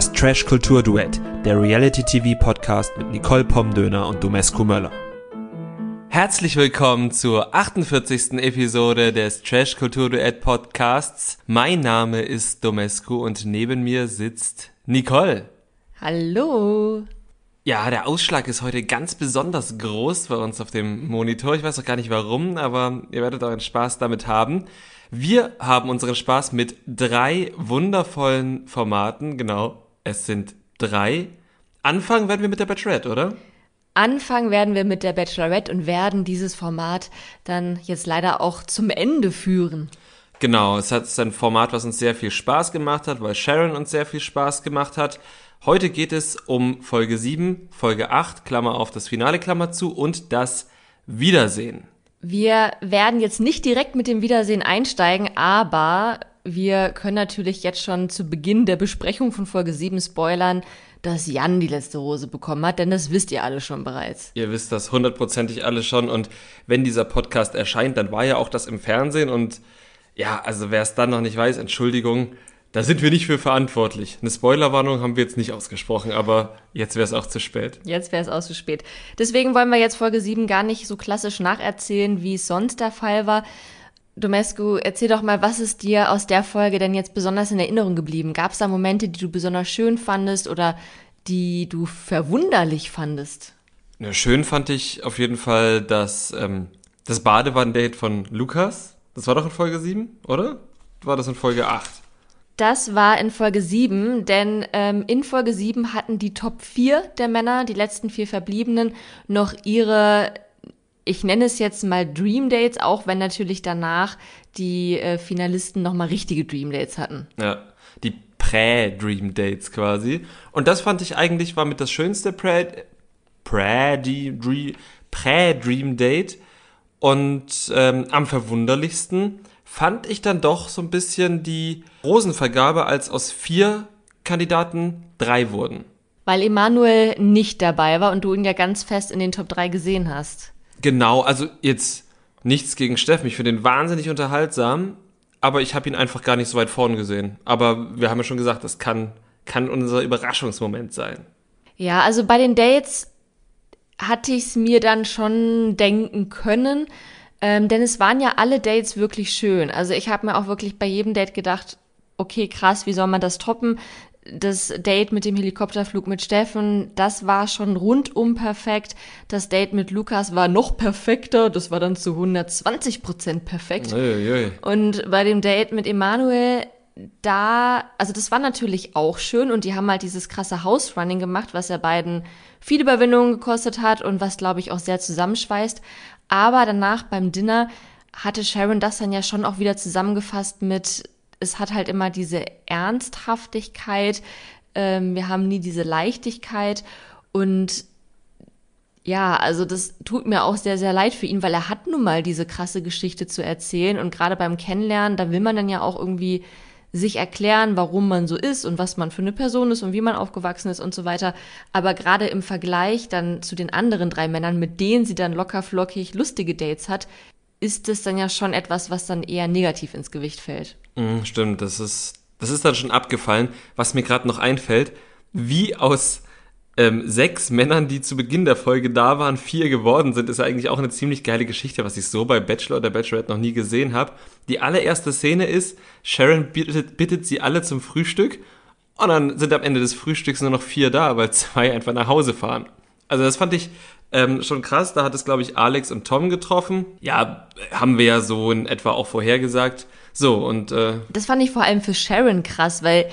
Das Trash Kultur Duett, der Reality TV Podcast mit Nicole Pomdöner und Domescu Möller. Herzlich willkommen zur 48. Episode des Trash Kultur Duett Podcasts. Mein Name ist Domescu und neben mir sitzt Nicole. Hallo. Ja, der Ausschlag ist heute ganz besonders groß bei uns auf dem Monitor. Ich weiß auch gar nicht warum, aber ihr werdet euren Spaß damit haben. Wir haben unseren Spaß mit drei wundervollen Formaten. Genau, es sind drei. Anfangen werden wir mit der Bachelorette, oder? Anfangen werden wir mit der Bachelorette und werden dieses Format dann jetzt leider auch zum Ende führen. Genau, es hat ein Format, was uns sehr viel Spaß gemacht hat, weil Sharon uns sehr viel Spaß gemacht hat. Heute geht es um Folge 7, Folge 8, Klammer auf das Finale, Klammer zu und das Wiedersehen. Wir werden jetzt nicht direkt mit dem Wiedersehen einsteigen, aber wir können natürlich jetzt schon zu Beginn der Besprechung von Folge 7 spoilern, dass Jan die letzte Rose bekommen hat, denn das wisst ihr alle schon bereits. Ihr wisst das hundertprozentig alle schon und wenn dieser Podcast erscheint, dann war ja auch das im Fernsehen und ja, also wer es dann noch nicht weiß, Entschuldigung, da sind wir nicht für verantwortlich. Eine Spoilerwarnung haben wir jetzt nicht ausgesprochen, aber jetzt wäre es auch zu spät. Jetzt wäre es auch zu spät. Deswegen wollen wir jetzt Folge 7 gar nicht so klassisch nacherzählen, wie es sonst der Fall war. Domescu, erzähl doch mal, was ist dir aus der Folge denn jetzt besonders in Erinnerung geblieben? Gab es da Momente, die du besonders schön fandest oder die du verwunderlich fandest? Ja, schön fand ich auf jeden Fall das, ähm, das Badewannendate von Lukas. Das war doch in Folge 7, oder? War das in Folge 8? Das war in Folge 7, denn ähm, in Folge 7 hatten die Top 4 der Männer, die letzten vier Verbliebenen, noch ihre, ich nenne es jetzt mal Dream Dates, auch wenn natürlich danach die äh, Finalisten nochmal richtige Dream Dates hatten. Ja, die Prä-Dream Dates quasi. Und das fand ich eigentlich war mit das schönste Prä-Dream Date. Und ähm, am verwunderlichsten fand ich dann doch so ein bisschen die Rosenvergabe, als aus vier Kandidaten drei wurden. Weil Emanuel nicht dabei war und du ihn ja ganz fest in den Top 3 gesehen hast. Genau, also jetzt nichts gegen Steffen. Ich finde ihn wahnsinnig unterhaltsam, aber ich habe ihn einfach gar nicht so weit vorn gesehen. Aber wir haben ja schon gesagt, das kann, kann unser Überraschungsmoment sein. Ja, also bei den Dates hatte ich es mir dann schon denken können. Ähm, denn es waren ja alle Dates wirklich schön. Also ich habe mir auch wirklich bei jedem Date gedacht, okay, krass, wie soll man das toppen? Das Date mit dem Helikopterflug mit Steffen, das war schon rundum perfekt. Das Date mit Lukas war noch perfekter. Das war dann zu 120 Prozent perfekt. Ui, ui. Und bei dem Date mit Emanuel, da, also das war natürlich auch schön und die haben halt dieses krasse House-Running gemacht, was ja beiden viel Überwindung gekostet hat und was, glaube ich, auch sehr zusammenschweißt. Aber danach beim Dinner hatte Sharon das dann ja schon auch wieder zusammengefasst mit, es hat halt immer diese Ernsthaftigkeit, ähm, wir haben nie diese Leichtigkeit und ja, also das tut mir auch sehr, sehr leid für ihn, weil er hat nun mal diese krasse Geschichte zu erzählen und gerade beim Kennenlernen, da will man dann ja auch irgendwie sich erklären, warum man so ist und was man für eine Person ist und wie man aufgewachsen ist und so weiter. Aber gerade im Vergleich dann zu den anderen drei Männern, mit denen sie dann locker flockig lustige Dates hat, ist es dann ja schon etwas, was dann eher negativ ins Gewicht fällt. Mm, stimmt, das ist, das ist dann schon abgefallen. Was mir gerade noch einfällt, wie aus ähm, sechs Männern, die zu Beginn der Folge da waren, vier geworden sind, ist ja eigentlich auch eine ziemlich geile Geschichte, was ich so bei Bachelor oder Bachelorette noch nie gesehen habe. Die allererste Szene ist, Sharon bittet, bittet sie alle zum Frühstück und dann sind am Ende des Frühstücks nur noch vier da, weil zwei einfach nach Hause fahren. Also das fand ich ähm, schon krass. Da hat es, glaube ich, Alex und Tom getroffen. Ja, haben wir ja so in etwa auch vorhergesagt. So, und. Äh, das fand ich vor allem für Sharon krass, weil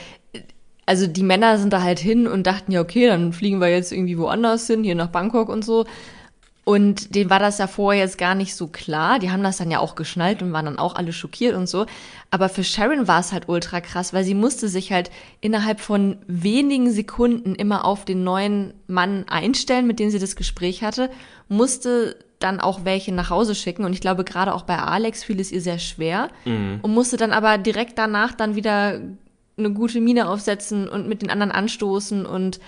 also die Männer sind da halt hin und dachten ja, okay, dann fliegen wir jetzt irgendwie woanders hin, hier nach Bangkok und so. Und denen war das ja vorher jetzt gar nicht so klar. Die haben das dann ja auch geschnallt und waren dann auch alle schockiert und so. Aber für Sharon war es halt ultra krass, weil sie musste sich halt innerhalb von wenigen Sekunden immer auf den neuen Mann einstellen, mit dem sie das Gespräch hatte, musste dann auch welche nach Hause schicken. Und ich glaube, gerade auch bei Alex fiel es ihr sehr schwer mhm. und musste dann aber direkt danach dann wieder eine gute Miene aufsetzen und mit den anderen anstoßen und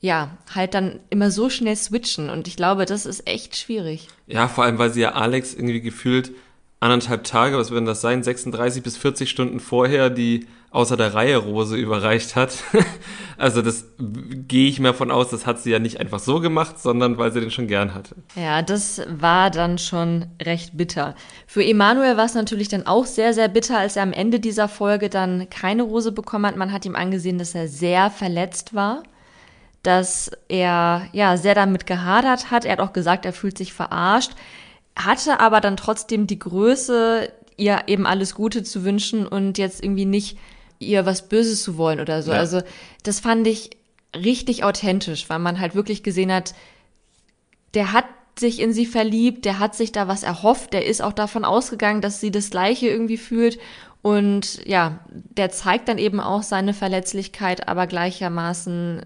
ja, halt dann immer so schnell switchen. Und ich glaube, das ist echt schwierig. Ja, vor allem, weil sie ja Alex irgendwie gefühlt anderthalb Tage, was werden das sein, 36 bis 40 Stunden vorher die außer der Reihe Rose überreicht hat. also das gehe ich mir von aus, das hat sie ja nicht einfach so gemacht, sondern weil sie den schon gern hatte. Ja, das war dann schon recht bitter. Für Emanuel war es natürlich dann auch sehr, sehr bitter, als er am Ende dieser Folge dann keine Rose bekommen hat. Man hat ihm angesehen, dass er sehr verletzt war dass er ja sehr damit gehadert hat. Er hat auch gesagt, er fühlt sich verarscht, hatte aber dann trotzdem die Größe, ihr eben alles Gute zu wünschen und jetzt irgendwie nicht ihr was Böses zu wollen oder so. Ja. Also das fand ich richtig authentisch, weil man halt wirklich gesehen hat, der hat sich in sie verliebt, der hat sich da was erhofft, der ist auch davon ausgegangen, dass sie das Gleiche irgendwie fühlt. Und ja, der zeigt dann eben auch seine Verletzlichkeit, aber gleichermaßen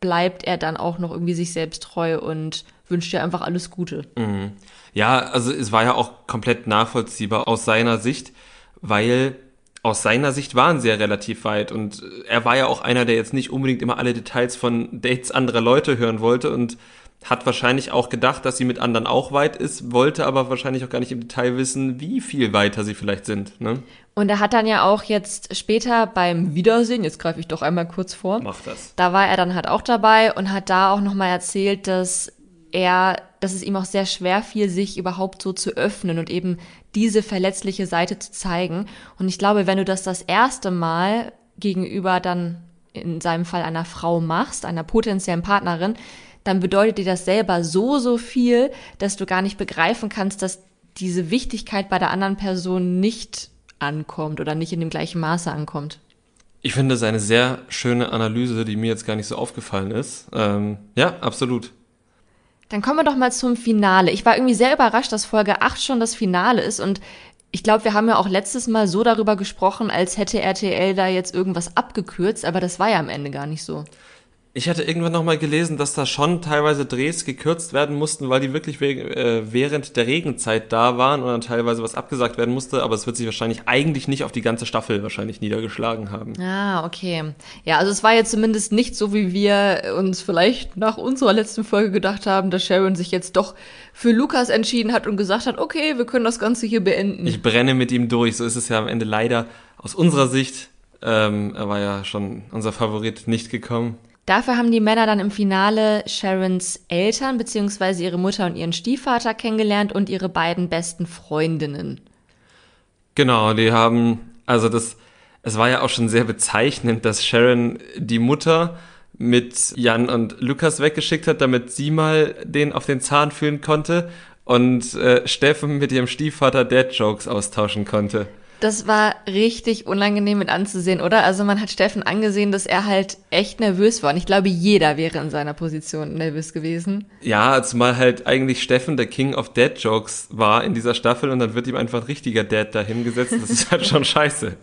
bleibt er dann auch noch irgendwie sich selbst treu und wünscht dir einfach alles Gute. Mhm. Ja, also es war ja auch komplett nachvollziehbar aus seiner Sicht, weil aus seiner Sicht waren sie ja relativ weit und er war ja auch einer, der jetzt nicht unbedingt immer alle Details von Dates anderer Leute hören wollte und hat wahrscheinlich auch gedacht, dass sie mit anderen auch weit ist, wollte aber wahrscheinlich auch gar nicht im Detail wissen, wie viel weiter sie vielleicht sind. Ne? Und er hat dann ja auch jetzt später beim Wiedersehen, jetzt greife ich doch einmal kurz vor, Mach das. da war er dann halt auch dabei und hat da auch nochmal erzählt, dass er, dass es ihm auch sehr schwer fiel, sich überhaupt so zu öffnen und eben diese verletzliche Seite zu zeigen. Und ich glaube, wenn du das das erste Mal gegenüber dann in seinem Fall einer Frau machst, einer potenziellen Partnerin, dann bedeutet dir das selber so, so viel, dass du gar nicht begreifen kannst, dass diese Wichtigkeit bei der anderen Person nicht ankommt oder nicht in dem gleichen Maße ankommt. Ich finde das eine sehr schöne Analyse, die mir jetzt gar nicht so aufgefallen ist. Ähm, ja, absolut. Dann kommen wir doch mal zum Finale. Ich war irgendwie sehr überrascht, dass Folge 8 schon das Finale ist und ich glaube, wir haben ja auch letztes Mal so darüber gesprochen, als hätte RTL da jetzt irgendwas abgekürzt, aber das war ja am Ende gar nicht so. Ich hatte irgendwann nochmal gelesen, dass da schon teilweise Drehs gekürzt werden mussten, weil die wirklich äh, während der Regenzeit da waren und dann teilweise was abgesagt werden musste, aber es wird sich wahrscheinlich eigentlich nicht auf die ganze Staffel wahrscheinlich niedergeschlagen haben. Ah, okay. Ja, also es war jetzt zumindest nicht so, wie wir uns vielleicht nach unserer letzten Folge gedacht haben, dass Sharon sich jetzt doch für Lukas entschieden hat und gesagt hat, okay, wir können das Ganze hier beenden. Ich brenne mit ihm durch, so ist es ja am Ende leider aus unserer Sicht. Ähm, er war ja schon unser Favorit nicht gekommen. Dafür haben die Männer dann im Finale Sharons Eltern bzw. ihre Mutter und ihren Stiefvater kennengelernt und ihre beiden besten Freundinnen. Genau, die haben, also das, es war ja auch schon sehr bezeichnend, dass Sharon die Mutter mit Jan und Lukas weggeschickt hat, damit sie mal den auf den Zahn fühlen konnte und äh, Steffen mit ihrem Stiefvater Dad Jokes austauschen konnte. Das war richtig unangenehm mit anzusehen, oder? Also man hat Steffen angesehen, dass er halt echt nervös war. Und ich glaube, jeder wäre in seiner Position nervös gewesen. Ja, zumal halt eigentlich Steffen der King of Dad Jokes war in dieser Staffel und dann wird ihm einfach ein richtiger Dad dahingesetzt. Das ist halt schon scheiße.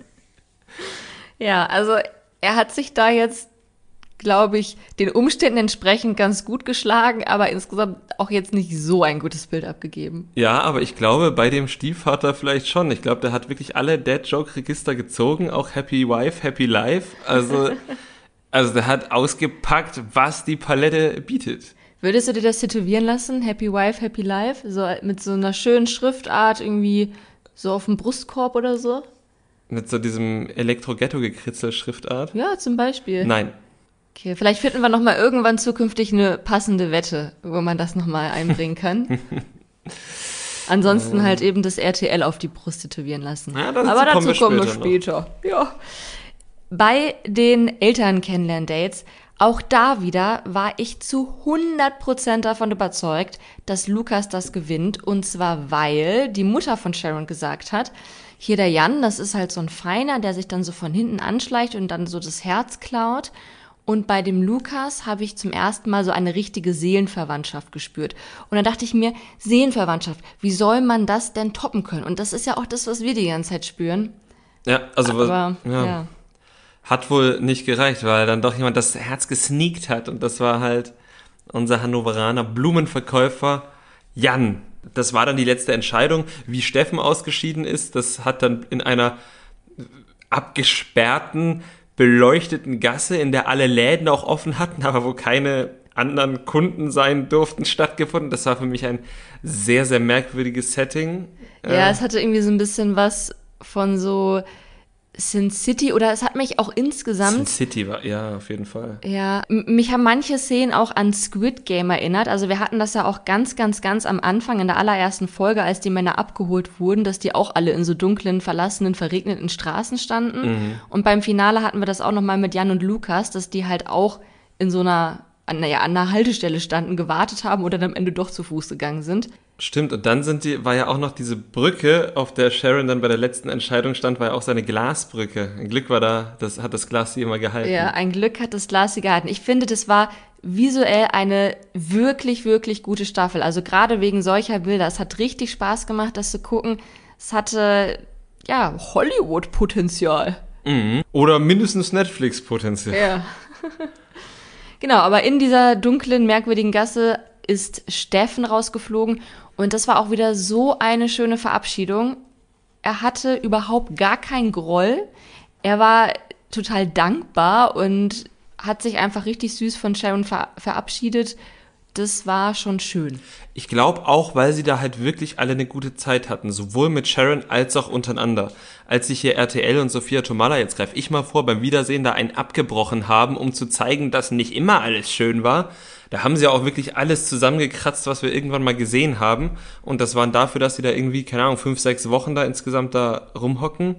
Ja, also er hat sich da jetzt glaube ich, den Umständen entsprechend ganz gut geschlagen, aber insgesamt auch jetzt nicht so ein gutes Bild abgegeben. Ja, aber ich glaube, bei dem Stiefvater vielleicht schon. Ich glaube, der hat wirklich alle Dad-Joke-Register gezogen, auch Happy Wife, Happy Life. Also, also der hat ausgepackt, was die Palette bietet. Würdest du dir das tätowieren lassen? Happy Wife, Happy Life? So mit so einer schönen Schriftart irgendwie so auf dem Brustkorb oder so? Mit so diesem Elektro-Ghetto-Gekritzel-Schriftart? Ja, zum Beispiel. Nein. Okay, vielleicht finden wir noch mal irgendwann zukünftig eine passende Wette, wo man das noch mal einbringen kann. Ansonsten halt eben das RTL auf die Brust tätowieren lassen. Ja, Aber dazu kommen wir später. später. Ja. Bei den Eltern kennenlernen Dates, auch da wieder war ich zu 100% davon überzeugt, dass Lukas das gewinnt. Und zwar, weil die Mutter von Sharon gesagt hat, hier der Jan, das ist halt so ein Feiner, der sich dann so von hinten anschleicht und dann so das Herz klaut. Und bei dem Lukas habe ich zum ersten Mal so eine richtige Seelenverwandtschaft gespürt. Und dann dachte ich mir, Seelenverwandtschaft, wie soll man das denn toppen können? Und das ist ja auch das, was wir die ganze Zeit spüren. Ja, also Aber, was, ja. ja. Hat wohl nicht gereicht, weil dann doch jemand das Herz gesneakt hat. Und das war halt unser Hannoveraner Blumenverkäufer Jan. Das war dann die letzte Entscheidung. Wie Steffen ausgeschieden ist, das hat dann in einer abgesperrten beleuchteten Gasse, in der alle Läden auch offen hatten, aber wo keine anderen Kunden sein durften, stattgefunden. Das war für mich ein sehr, sehr merkwürdiges Setting. Ja, Äh, es hatte irgendwie so ein bisschen was von so Sin City oder es hat mich auch Sin insgesamt City war, ja, auf jeden Fall. Ja, mich haben manche Szenen auch an Squid Game erinnert. Also wir hatten das ja auch ganz, ganz, ganz am Anfang in der allerersten Folge, als die Männer abgeholt wurden, dass die auch alle in so dunklen, verlassenen, verregneten Straßen standen. Und beim Finale hatten wir das auch nochmal mit Jan und Lukas, dass die halt auch in so einer, an, naja, an einer Haltestelle standen, gewartet haben oder dann am Ende doch zu Fuß gegangen sind. Stimmt, und dann sind die, war ja auch noch diese Brücke, auf der Sharon dann bei der letzten Entscheidung stand, war ja auch seine Glasbrücke. Ein Glück war da, das hat das Glas sie immer gehalten. Ja, ein Glück hat das Glas sie gehalten. Ich finde, das war visuell eine wirklich, wirklich gute Staffel. Also gerade wegen solcher Bilder. Es hat richtig Spaß gemacht, das zu gucken. Es hatte, ja, Hollywood-Potenzial. Mhm. Oder mindestens Netflix-Potenzial. Ja. genau, aber in dieser dunklen, merkwürdigen Gasse ist Steffen rausgeflogen und das war auch wieder so eine schöne Verabschiedung. Er hatte überhaupt gar keinen Groll. Er war total dankbar und hat sich einfach richtig süß von Sharon ver verabschiedet. Das war schon schön. Ich glaube auch, weil sie da halt wirklich alle eine gute Zeit hatten, sowohl mit Sharon als auch untereinander. Als sich hier RTL und Sophia Tomala, jetzt greife ich mal vor, beim Wiedersehen da einen abgebrochen haben, um zu zeigen, dass nicht immer alles schön war, da haben sie auch wirklich alles zusammengekratzt, was wir irgendwann mal gesehen haben. Und das waren dafür, dass sie da irgendwie, keine Ahnung, fünf, sechs Wochen da insgesamt da rumhocken,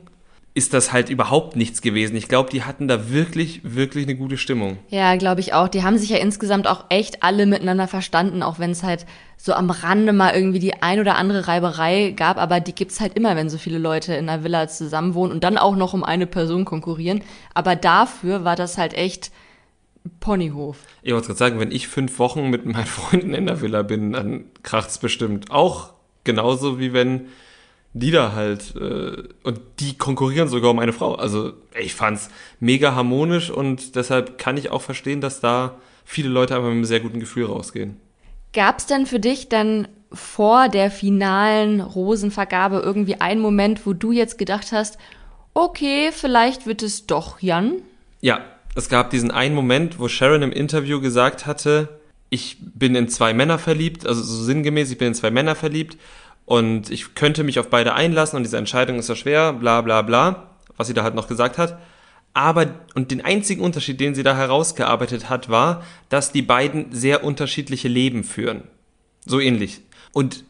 ist das halt überhaupt nichts gewesen. Ich glaube, die hatten da wirklich, wirklich eine gute Stimmung. Ja, glaube ich auch. Die haben sich ja insgesamt auch echt alle miteinander verstanden, auch wenn es halt so am Rande mal irgendwie die ein oder andere Reiberei gab, aber die gibt's halt immer, wenn so viele Leute in einer Villa zusammenwohnen und dann auch noch um eine Person konkurrieren. Aber dafür war das halt echt Ponyhof. Ich wollte gerade sagen, wenn ich fünf Wochen mit meinen Freunden in der Villa bin, dann kracht's bestimmt. Auch genauso wie wenn die da halt äh, und die konkurrieren sogar um eine Frau. Also ich fand's mega harmonisch und deshalb kann ich auch verstehen, dass da viele Leute einfach mit einem sehr guten Gefühl rausgehen. Gab's denn für dich dann vor der finalen Rosenvergabe irgendwie einen Moment, wo du jetzt gedacht hast, okay, vielleicht wird es doch Jan? Ja, es gab diesen einen Moment, wo Sharon im Interview gesagt hatte, ich bin in zwei Männer verliebt, also so sinngemäß, ich bin in zwei Männer verliebt und ich könnte mich auf beide einlassen und diese Entscheidung ist ja schwer, bla bla bla, was sie da halt noch gesagt hat. Aber, und den einzigen Unterschied, den sie da herausgearbeitet hat, war, dass die beiden sehr unterschiedliche Leben führen. So ähnlich. Und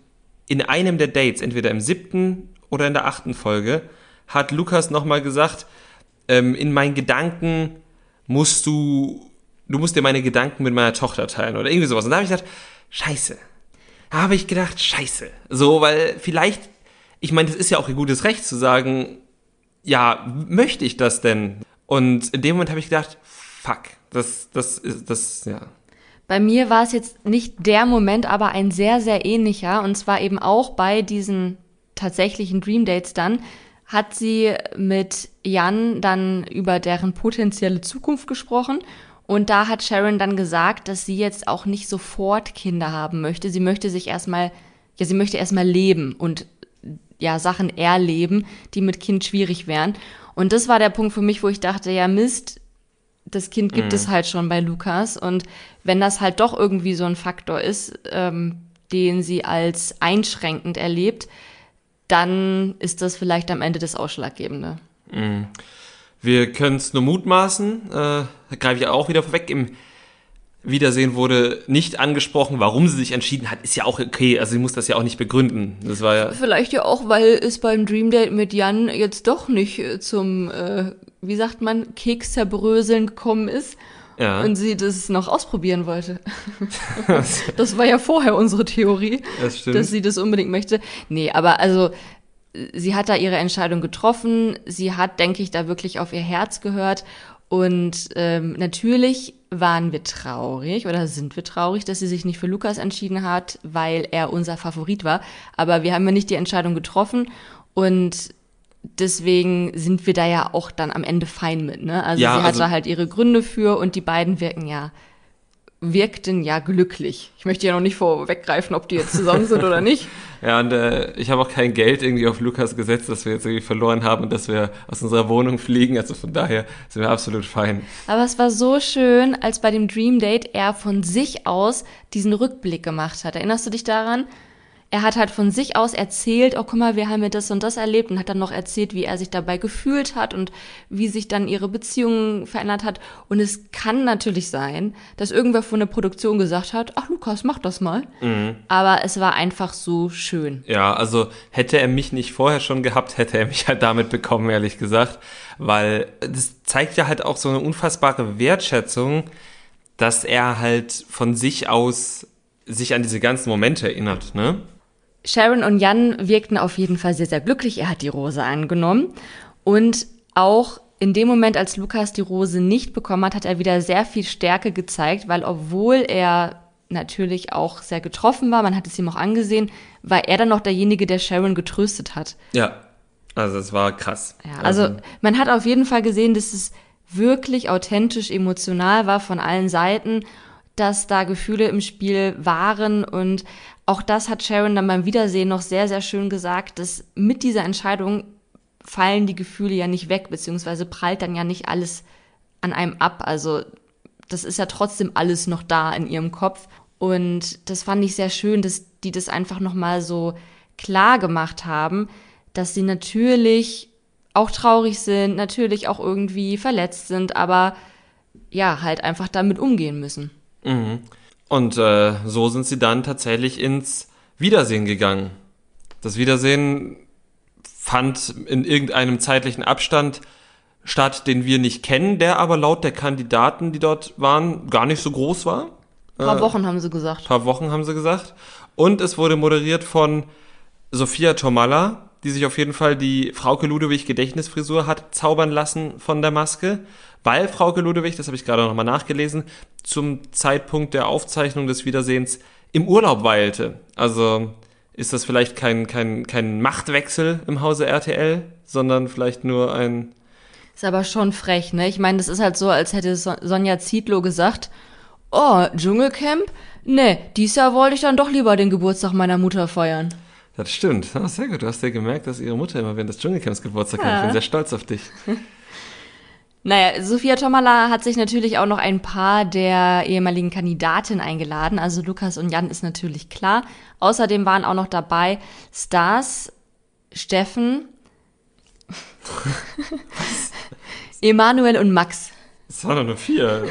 in einem der Dates, entweder im siebten oder in der achten Folge, hat Lukas nochmal gesagt, ähm, in meinen Gedanken musst du, du musst dir meine Gedanken mit meiner Tochter teilen oder irgendwie sowas. Und da habe ich gedacht, scheiße. Habe ich gedacht, scheiße. So, weil vielleicht, ich meine, das ist ja auch ihr gutes Recht zu sagen, ja, möchte ich das denn? Und in dem Moment habe ich gedacht, fuck, das, das ist, das, ja. Bei mir war es jetzt nicht der Moment, aber ein sehr, sehr ähnlicher. Und zwar eben auch bei diesen tatsächlichen Dream Dates dann, hat sie mit Jan dann über deren potenzielle Zukunft gesprochen. Und da hat Sharon dann gesagt, dass sie jetzt auch nicht sofort Kinder haben möchte. Sie möchte sich erstmal, ja, sie möchte erstmal leben und ja, Sachen erleben, die mit Kind schwierig wären. Und das war der Punkt für mich, wo ich dachte, ja, Mist, das Kind gibt es halt schon bei Lukas. Und wenn das halt doch irgendwie so ein Faktor ist, ähm, den sie als einschränkend erlebt, dann ist das vielleicht am Ende das Ausschlaggebende. Wir können es nur mutmaßen. Äh, da greife ich auch wieder vorweg. Im Wiedersehen wurde nicht angesprochen, warum sie sich entschieden hat. Ist ja auch okay. Also sie muss das ja auch nicht begründen. Das war ja. Vielleicht ja auch, weil es beim Dream Date mit Jan jetzt doch nicht äh, zum, äh, wie sagt man, Keks zerbröseln gekommen ist. Ja. Und sie das noch ausprobieren wollte. das war ja vorher unsere Theorie, Das dass sie das unbedingt möchte. Nee, aber also sie hat da ihre Entscheidung getroffen. Sie hat, denke ich, da wirklich auf ihr Herz gehört. Und ähm, natürlich waren wir traurig oder sind wir traurig, dass sie sich nicht für Lukas entschieden hat, weil er unser Favorit war. Aber wir haben ja nicht die Entscheidung getroffen und deswegen sind wir da ja auch dann am Ende fein mit. Ne? Also Ja, sie hatte also- halt ihre Gründe für und die beiden wirken ja wirkten ja glücklich. Ich möchte ja noch nicht vorweggreifen, ob die jetzt zusammen sind oder nicht. Ja, und äh, ich habe auch kein Geld irgendwie auf Lukas gesetzt, dass wir jetzt irgendwie verloren haben und dass wir aus unserer Wohnung fliegen. Also von daher sind wir absolut fein. Aber es war so schön, als bei dem Dream Date er von sich aus diesen Rückblick gemacht hat. Erinnerst du dich daran? Er hat halt von sich aus erzählt, oh guck mal, wir haben ja das und das erlebt und hat dann noch erzählt, wie er sich dabei gefühlt hat und wie sich dann ihre Beziehung verändert hat. Und es kann natürlich sein, dass irgendwer von der Produktion gesagt hat, ach Lukas, mach das mal. Mhm. Aber es war einfach so schön. Ja, also hätte er mich nicht vorher schon gehabt, hätte er mich halt damit bekommen, ehrlich gesagt. Weil das zeigt ja halt auch so eine unfassbare Wertschätzung, dass er halt von sich aus sich an diese ganzen Momente erinnert, ne? Sharon und Jan wirkten auf jeden Fall sehr, sehr glücklich. Er hat die Rose angenommen. Und auch in dem Moment, als Lukas die Rose nicht bekommen hat, hat er wieder sehr viel Stärke gezeigt, weil obwohl er natürlich auch sehr getroffen war, man hat es ihm auch angesehen, war er dann noch derjenige, der Sharon getröstet hat. Ja, also es war krass. Ja, also, also man hat auf jeden Fall gesehen, dass es wirklich authentisch emotional war von allen Seiten, dass da Gefühle im Spiel waren und auch das hat Sharon dann beim Wiedersehen noch sehr, sehr schön gesagt, dass mit dieser Entscheidung fallen die Gefühle ja nicht weg, beziehungsweise prallt dann ja nicht alles an einem ab. Also das ist ja trotzdem alles noch da in ihrem Kopf. Und das fand ich sehr schön, dass die das einfach nochmal so klar gemacht haben, dass sie natürlich auch traurig sind, natürlich auch irgendwie verletzt sind, aber ja, halt einfach damit umgehen müssen. Mhm. Und äh, so sind sie dann tatsächlich ins Wiedersehen gegangen. Das Wiedersehen fand in irgendeinem zeitlichen Abstand statt, den wir nicht kennen, der aber laut der Kandidaten, die dort waren, gar nicht so groß war. Ein paar äh, Wochen haben sie gesagt. Ein paar Wochen haben sie gesagt. Und es wurde moderiert von Sophia Tomalla, die sich auf jeden Fall die Frauke Ludewig Gedächtnisfrisur hat zaubern lassen von der Maske weil Frauke Ludewig, das habe ich gerade nochmal nachgelesen, zum Zeitpunkt der Aufzeichnung des Wiedersehens im Urlaub weilte. Also ist das vielleicht kein, kein, kein Machtwechsel im Hause RTL, sondern vielleicht nur ein. Ist aber schon frech, ne? Ich meine, das ist halt so, als hätte Sonja Zietlow gesagt, oh, Dschungelcamp? Ne, dies Jahr wollte ich dann doch lieber den Geburtstag meiner Mutter feiern. Das stimmt. Oh, sehr gut. Du hast ja gemerkt, dass ihre Mutter immer während des Dschungelcamps Geburtstag ja. hat. Ich bin sehr stolz auf dich. Naja, Sophia Tomala hat sich natürlich auch noch ein paar der ehemaligen Kandidaten eingeladen. Also Lukas und Jan ist natürlich klar. Außerdem waren auch noch dabei Stars, Steffen, Emanuel und Max. Es waren doch nur vier.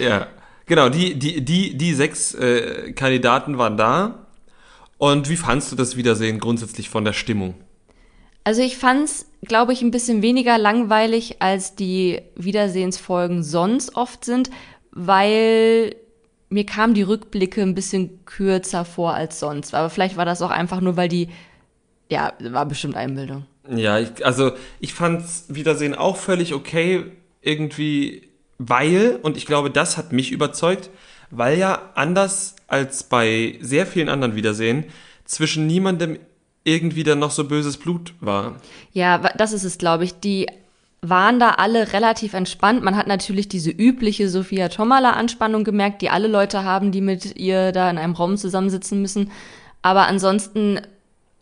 ja, genau, die, die, die, die sechs äh, Kandidaten waren da. Und wie fandst du das Wiedersehen grundsätzlich von der Stimmung? Also ich fand's, glaube ich, ein bisschen weniger langweilig, als die Wiedersehensfolgen sonst oft sind, weil mir kamen die Rückblicke ein bisschen kürzer vor als sonst. Aber vielleicht war das auch einfach nur, weil die, ja, war bestimmt Einbildung. Ja, ich, also ich fand's Wiedersehen auch völlig okay, irgendwie, weil, und ich glaube, das hat mich überzeugt, weil ja anders als bei sehr vielen anderen Wiedersehen zwischen niemandem irgendwie dann noch so böses Blut war. Ja, das ist es, glaube ich. Die waren da alle relativ entspannt. Man hat natürlich diese übliche Sophia Tomala-Anspannung gemerkt, die alle Leute haben, die mit ihr da in einem Raum zusammensitzen müssen. Aber ansonsten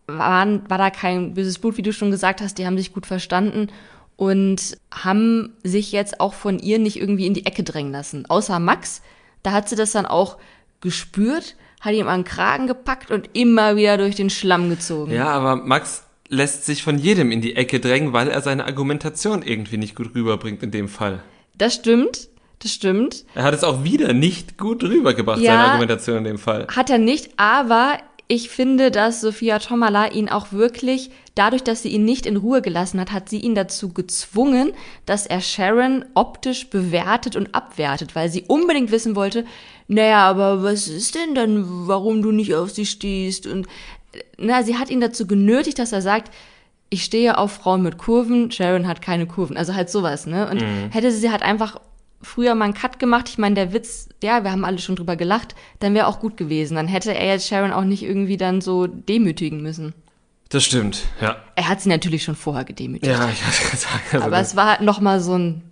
waren, war da kein böses Blut, wie du schon gesagt hast. Die haben sich gut verstanden und haben sich jetzt auch von ihr nicht irgendwie in die Ecke drängen lassen. Außer Max, da hat sie das dann auch gespürt hat ihm an den Kragen gepackt und immer wieder durch den Schlamm gezogen. Ja, aber Max lässt sich von jedem in die Ecke drängen, weil er seine Argumentation irgendwie nicht gut rüberbringt in dem Fall. Das stimmt. Das stimmt. Er hat es auch wieder nicht gut rübergebracht, ja, seine Argumentation in dem Fall. Hat er nicht, aber ich finde, dass Sophia Tomala ihn auch wirklich, dadurch, dass sie ihn nicht in Ruhe gelassen hat, hat sie ihn dazu gezwungen, dass er Sharon optisch bewertet und abwertet, weil sie unbedingt wissen wollte, naja, aber was ist denn dann, warum du nicht auf sie stehst? Und na, sie hat ihn dazu genötigt, dass er sagt, ich stehe auf Frauen mit Kurven, Sharon hat keine Kurven. Also halt sowas, ne? Und mhm. hätte sie halt einfach früher mal einen Cut gemacht. Ich meine, der Witz, ja, wir haben alle schon drüber gelacht, dann wäre auch gut gewesen. Dann hätte er jetzt Sharon auch nicht irgendwie dann so demütigen müssen. Das stimmt, ja. Er hat sie natürlich schon vorher gedemütigt. Ja, ich hab's gesagt. Also Aber es war halt noch mal so ein,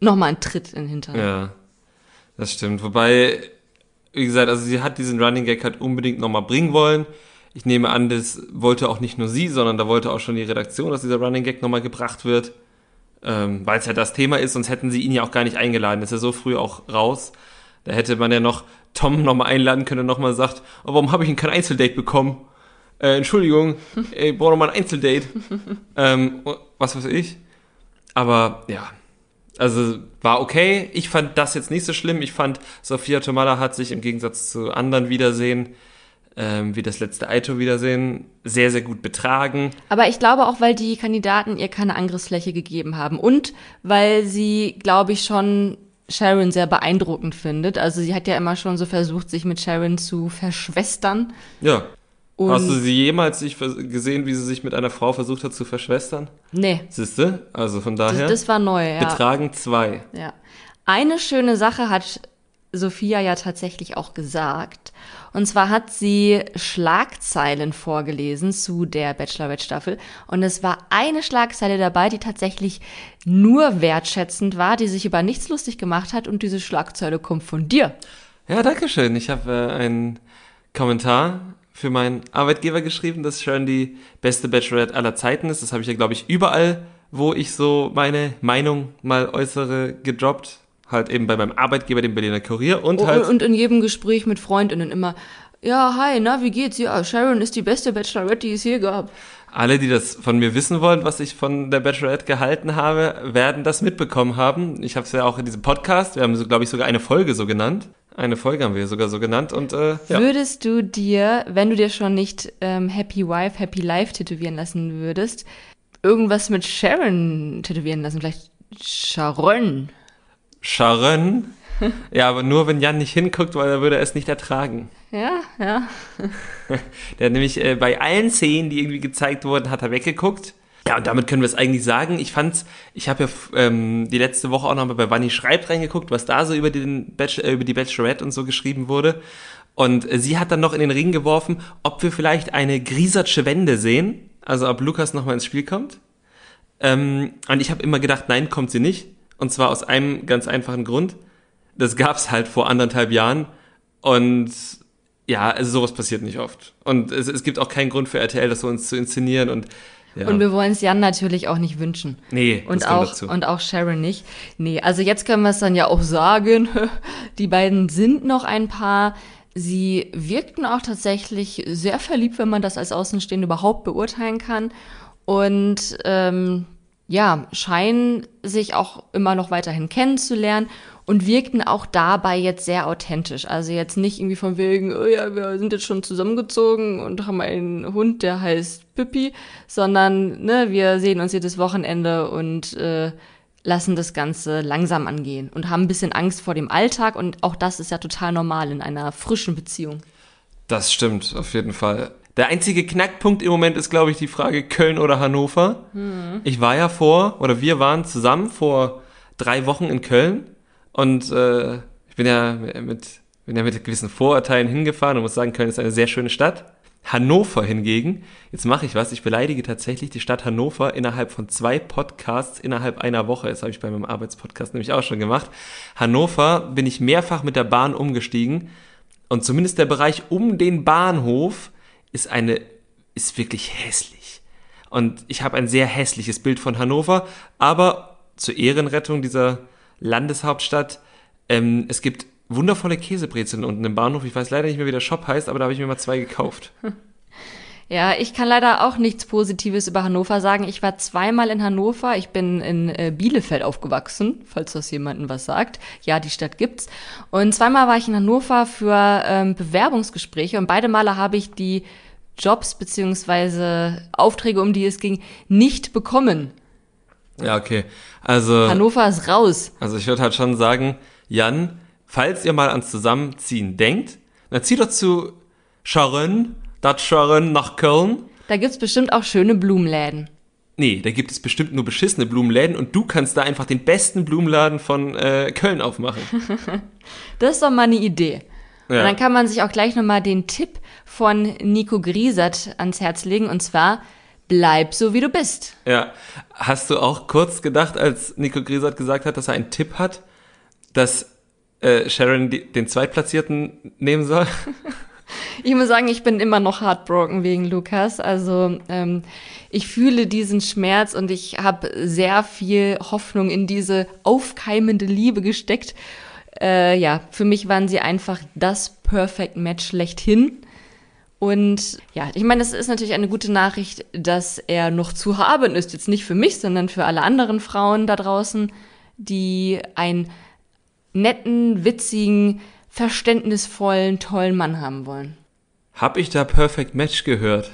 noch mal ein Tritt in den Hintern. Ja. Das stimmt. Wobei, wie gesagt, also sie hat diesen Running Gag halt unbedingt nochmal bringen wollen. Ich nehme an, das wollte auch nicht nur sie, sondern da wollte auch schon die Redaktion, dass dieser Running Gag nochmal gebracht wird. Ähm, Weil es ja das Thema ist, sonst hätten sie ihn ja auch gar nicht eingeladen. Ist ja so früh auch raus. Da hätte man ja noch Tom nochmal einladen können und nochmal sagt, oh, warum habe ich denn kein Einzeldate bekommen? Äh, Entschuldigung, ich brauche nochmal ein Einzeldate. ähm, was weiß ich. Aber ja, also war okay. Ich fand das jetzt nicht so schlimm. Ich fand, Sophia Tomala hat sich im Gegensatz zu anderen Wiedersehen, ähm, wie das letzte Aito Wiedersehen, sehr, sehr gut betragen. Aber ich glaube auch, weil die Kandidaten ihr keine Angriffsfläche gegeben haben und weil sie, glaube ich, schon Sharon sehr beeindruckend findet. Also sie hat ja immer schon so versucht, sich mit Sharon zu verschwestern. Ja. Und Hast du sie jemals gesehen, wie sie sich mit einer Frau versucht hat zu verschwestern? Nee, Siehste? Also von das, daher. das war neu, ja. Betragen zwei. Ja. Eine schöne Sache hat Sophia ja tatsächlich auch gesagt. Und zwar hat sie Schlagzeilen vorgelesen zu der Bachelorette-Staffel. Und es war eine Schlagzeile dabei, die tatsächlich nur wertschätzend war, die sich über nichts lustig gemacht hat. Und diese Schlagzeile kommt von dir. Ja, danke schön. Ich habe äh, einen Kommentar für meinen Arbeitgeber geschrieben, dass Sharon die beste Bachelorette aller Zeiten ist. Das habe ich ja, glaube ich, überall, wo ich so meine Meinung mal äußere, gedroppt. Halt eben bei meinem Arbeitgeber, dem Berliner Kurier und halt. Und in jedem Gespräch mit Freundinnen immer, ja, hi, na, wie geht's? Ja, Sharon ist die beste Bachelorette, die es je gab. Alle, die das von mir wissen wollen, was ich von der Bachelorette gehalten habe, werden das mitbekommen haben. Ich habe es ja auch in diesem Podcast, wir haben so, glaube ich, sogar eine Folge so genannt. Eine Folge haben wir sogar so genannt und äh, ja. Würdest du dir, wenn du dir schon nicht ähm, Happy Wife, Happy Life tätowieren lassen würdest, irgendwas mit Sharon tätowieren lassen? Vielleicht Sharon? Sharon. Ja, aber nur wenn Jan nicht hinguckt, weil er würde es nicht ertragen. Ja, ja. Der hat nämlich äh, bei allen Szenen, die irgendwie gezeigt wurden, hat er weggeguckt. Ja, und damit können wir es eigentlich sagen. Ich fand's, ich habe ja ähm, die letzte Woche auch nochmal bei Wanni Schreibt reingeguckt, was da so über, den Bachelor, äh, über die Bachelorette und so geschrieben wurde. Und äh, sie hat dann noch in den Ring geworfen, ob wir vielleicht eine Griesertsche Wende sehen. Also ob Lukas nochmal ins Spiel kommt. Ähm, und ich habe immer gedacht, nein, kommt sie nicht. Und zwar aus einem ganz einfachen Grund. Das gab's halt vor anderthalb Jahren. Und ja, also sowas passiert nicht oft. Und es, es gibt auch keinen Grund für RTL, das so uns zu inszenieren. Und ja, Und wir wollen es Jan natürlich auch nicht wünschen. nee, Und das kommt auch, dazu. und auch Sharon nicht. Nee, also jetzt können wir es dann ja auch sagen. Die beiden sind noch ein Paar. Sie wirkten auch tatsächlich sehr verliebt, wenn man das als Außenstehende überhaupt beurteilen kann. Und ähm, ja, scheinen sich auch immer noch weiterhin kennenzulernen und wirkten auch dabei jetzt sehr authentisch. Also jetzt nicht irgendwie von wegen, oh ja, wir sind jetzt schon zusammengezogen und haben einen Hund, der heißt Pippi, sondern ne, wir sehen uns jedes Wochenende und äh, lassen das Ganze langsam angehen und haben ein bisschen Angst vor dem Alltag und auch das ist ja total normal in einer frischen Beziehung. Das stimmt, auf jeden Fall. Der einzige Knackpunkt im Moment ist, glaube ich, die Frage Köln oder Hannover. Ich war ja vor, oder wir waren zusammen vor drei Wochen in Köln und äh, ich bin ja mit, bin ja mit gewissen Vorurteilen hingefahren und muss sagen, Köln ist eine sehr schöne Stadt. Hannover hingegen, jetzt mache ich was, ich beleidige tatsächlich die Stadt Hannover innerhalb von zwei Podcasts innerhalb einer Woche. Das habe ich bei meinem Arbeitspodcast nämlich auch schon gemacht. Hannover bin ich mehrfach mit der Bahn umgestiegen und zumindest der Bereich um den Bahnhof ist eine, ist wirklich hässlich. Und ich habe ein sehr hässliches Bild von Hannover, aber zur Ehrenrettung dieser Landeshauptstadt, ähm, es gibt wundervolle Käsebrezeln unten im Bahnhof. Ich weiß leider nicht mehr, wie der Shop heißt, aber da habe ich mir mal zwei gekauft. Ja, ich kann leider auch nichts Positives über Hannover sagen. Ich war zweimal in Hannover. Ich bin in äh, Bielefeld aufgewachsen, falls das jemandem was sagt. Ja, die Stadt gibt's. Und zweimal war ich in Hannover für ähm, Bewerbungsgespräche und beide Male habe ich die Jobs beziehungsweise Aufträge, um die es ging, nicht bekommen. Ja, okay. Also, Hannover ist raus. also ich würde halt schon sagen, Jan, falls ihr mal ans Zusammenziehen denkt, dann zieht doch zu Sharon, dat Sharon nach Köln. Da gibt's bestimmt auch schöne Blumenläden. Nee, da gibt es bestimmt nur beschissene Blumenläden und du kannst da einfach den besten Blumenladen von äh, Köln aufmachen. Das ist doch mal eine Idee. Ja. Und dann kann man sich auch gleich nochmal den Tipp von Nico Griesert ans Herz legen, und zwar, bleib so wie du bist. Ja. Hast du auch kurz gedacht, als Nico Griesert gesagt hat, dass er einen Tipp hat, dass äh, Sharon die, den Zweitplatzierten nehmen soll? Ich muss sagen, ich bin immer noch heartbroken wegen Lukas. Also ähm, ich fühle diesen Schmerz und ich habe sehr viel Hoffnung in diese aufkeimende Liebe gesteckt. Äh, ja, für mich waren sie einfach das Perfect Match schlechthin. Und ja, ich meine, das ist natürlich eine gute Nachricht, dass er noch zu haben ist. Jetzt nicht für mich, sondern für alle anderen Frauen da draußen, die einen netten, witzigen, verständnisvollen, tollen Mann haben wollen. Hab ich da Perfect Match gehört?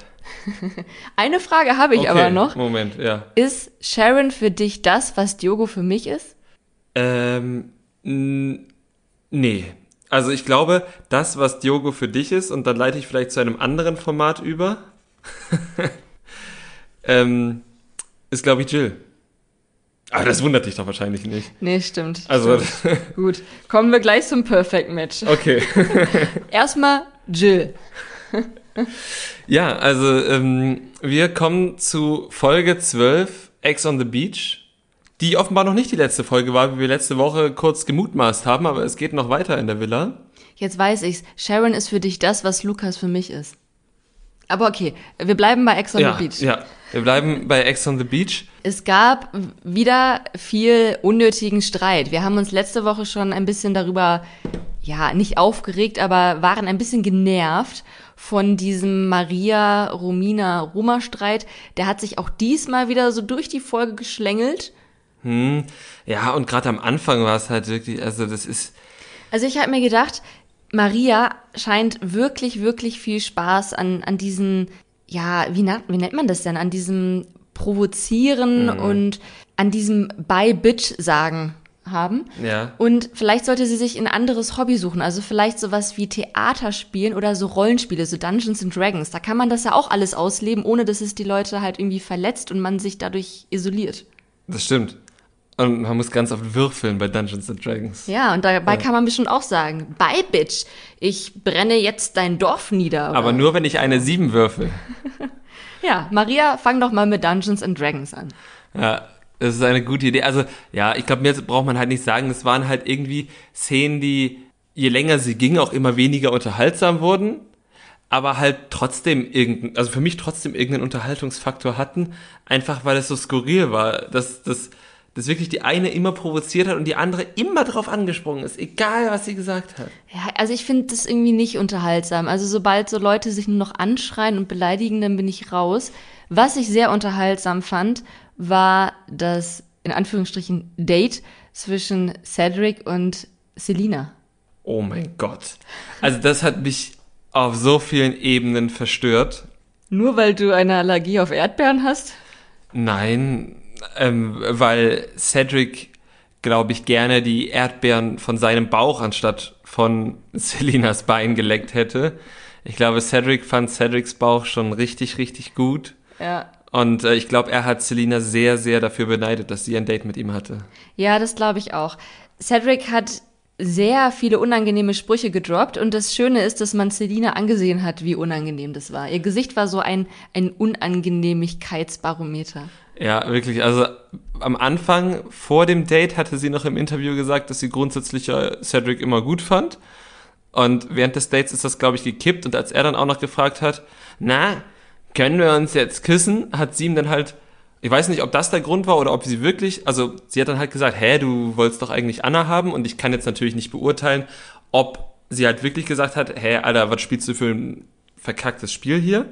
Eine Frage habe ich Okay, aber noch. Moment, ja. Ist Sharon für dich das, was Diogo für mich ist? Ähm, nee. Also ich glaube, das, was Diogo für dich ist, und dann leite ich vielleicht zu einem anderen Format über, ähm, ist, glaube ich, Jill. Aber das wundert dich doch wahrscheinlich nicht. Nee, stimmt. Also, stimmt. Gut, kommen wir gleich zum Perfect Match. okay. Erstmal Jill. Ja, also ähm, wir kommen zu Folge 12, Ex on the Beach, die offenbar noch nicht die letzte Folge war, wie wir letzte Woche kurz gemutmaßt haben, aber es geht noch weiter in der Villa. Jetzt weiß ich's. Sharon ist für dich das, was Lukas für mich ist. Aber okay, wir bleiben bei Ex on ja, the Beach. ja, wir bleiben bei Ex on the Beach. Es gab wieder viel unnötigen Streit. Wir haben uns letzte Woche schon ein bisschen darüber, ja, nicht aufgeregt, aber waren ein bisschen genervt von diesem Maria-Romina-Roma-Streit. Der hat sich auch diesmal wieder so durch die Folge geschlängelt. Hm, ja, und gerade am Anfang war es halt wirklich, also das ist, Also ich habe mir gedacht, Maria scheint wirklich, wirklich viel Spaß an, an diesen, ja, wie, na, wie nennt man das denn? An diesem Provozieren und an diesem Bye-Bitch-Sagen haben. ja. Und vielleicht sollte sie sich ein anderes Hobby suchen. Also vielleicht sowas wie Theater spielen oder so Rollenspiele, so Dungeons and Dragons. Da kann man das ja auch alles ausleben, ohne dass es die Leute halt irgendwie verletzt und man sich dadurch isoliert. Das stimmt. Und man muss ganz oft würfeln bei Dungeons and Dragons. Ja, und dabei kann man bestimmt auch sagen, bye Bitch, ich brenne jetzt dein Dorf nieder. Aber oder- nur, wenn ich eine 7 würfel. Ja, Maria, fang doch mal mit Dungeons and Dragons an. Ja, das ist eine gute Idee. Also, ja, ich glaube, mir braucht man halt nicht sagen, es waren halt irgendwie Szenen, die, je länger sie gingen, auch immer weniger unterhaltsam wurden, aber halt trotzdem irgendein, also für mich trotzdem irgendeinen Unterhaltungsfaktor hatten, einfach weil es so skurril war, dass, dass, dass wirklich die eine immer provoziert hat und die andere immer drauf angesprungen ist, egal was sie gesagt hat. Ja, also ich finde das irgendwie nicht unterhaltsam. Also sobald so Leute sich nur noch anschreien und beleidigen, dann bin ich raus. Was ich sehr unterhaltsam fand, war das, in Anführungsstrichen, Date zwischen Cedric und Selina. Oh mein Gott. Also das hat mich auf so vielen Ebenen verstört. Nur weil du eine Allergie auf Erdbeeren hast? Nein, ähm, weil Cedric, glaube ich, gerne die Erdbeeren von seinem Bauch anstatt von Selinas Bein geleckt hätte. Ich glaube, Cedric fand Cedrics Bauch schon richtig, richtig gut. Ja. Und äh, ich glaube, er hat Selina sehr, sehr dafür beneidet, dass sie ein Date mit ihm hatte. Ja, das glaube ich auch. Cedric hat sehr viele unangenehme Sprüche gedroppt und das Schöne ist, dass man Selina angesehen hat, wie unangenehm das war. Ihr Gesicht war so ein, ein Unangenehmigkeitsbarometer. Ja, wirklich. Also am Anfang, vor dem Date, hatte sie noch im Interview gesagt, dass sie grundsätzlich Cedric immer gut fand. Und während des Dates ist das, glaube ich, gekippt. Und als er dann auch noch gefragt hat, na, können wir uns jetzt küssen, hat sie ihm dann halt, ich weiß nicht, ob das der Grund war oder ob sie wirklich, also sie hat dann halt gesagt, hä, du wolltest doch eigentlich Anna haben. Und ich kann jetzt natürlich nicht beurteilen, ob sie halt wirklich gesagt hat, hä, Alter, was spielst du für ein verkacktes Spiel hier?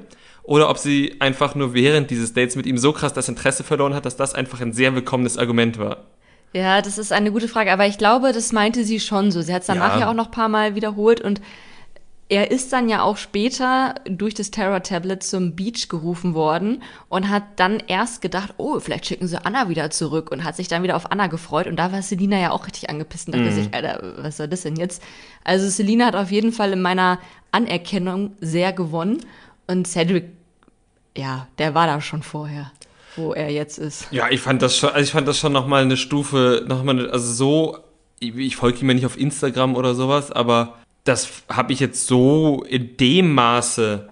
Oder ob sie einfach nur während dieses Dates mit ihm so krass das Interesse verloren hat, dass das einfach ein sehr willkommenes Argument war. Ja, das ist eine gute Frage, aber ich glaube, das meinte sie schon so. Sie hat es danach Ja. ja. auch noch ein paar Mal wiederholt und er ist dann ja auch später durch das Terror-Tablet zum Beach gerufen worden und hat dann erst gedacht, oh, vielleicht schicken sie Anna wieder zurück und hat sich dann wieder auf Anna gefreut und da war Selina ja auch richtig angepisst und dachte sich, Alter, was soll das denn jetzt? Also Selina hat auf jeden Fall in meiner Anerkennung sehr gewonnen und Cedric, ja, der war da schon vorher, wo er jetzt ist. Ja, ich fand das schon, also ich fand das schon nochmal eine Stufe, nochmal, also so, ich, ich folge ihm ja nicht auf Instagram oder sowas, aber das habe ich jetzt so in dem Maße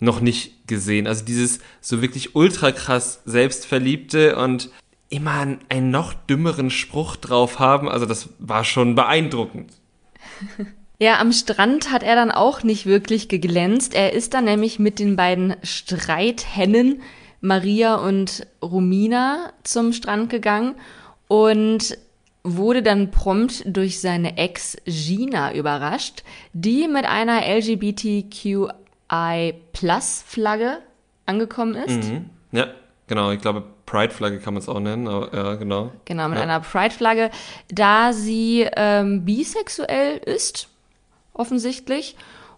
noch nicht gesehen. Also dieses so wirklich ultra krass selbstverliebte und immer einen, einen noch dümmeren Spruch drauf haben, also das war schon beeindruckend. Ja, am Strand hat er dann auch nicht wirklich geglänzt. Er ist dann nämlich mit den beiden Streithennen Maria und Romina zum Strand gegangen und wurde dann prompt durch seine Ex Gina überrascht, die mit einer LGBTQI-Plus-Flagge angekommen ist. Mhm. Ja, genau. Ich glaube, Pride-Flagge kann man es auch nennen. Aber, ja, genau. Genau, mit ja. einer Pride-Flagge, da sie ähm, bisexuell ist, offensichtlich.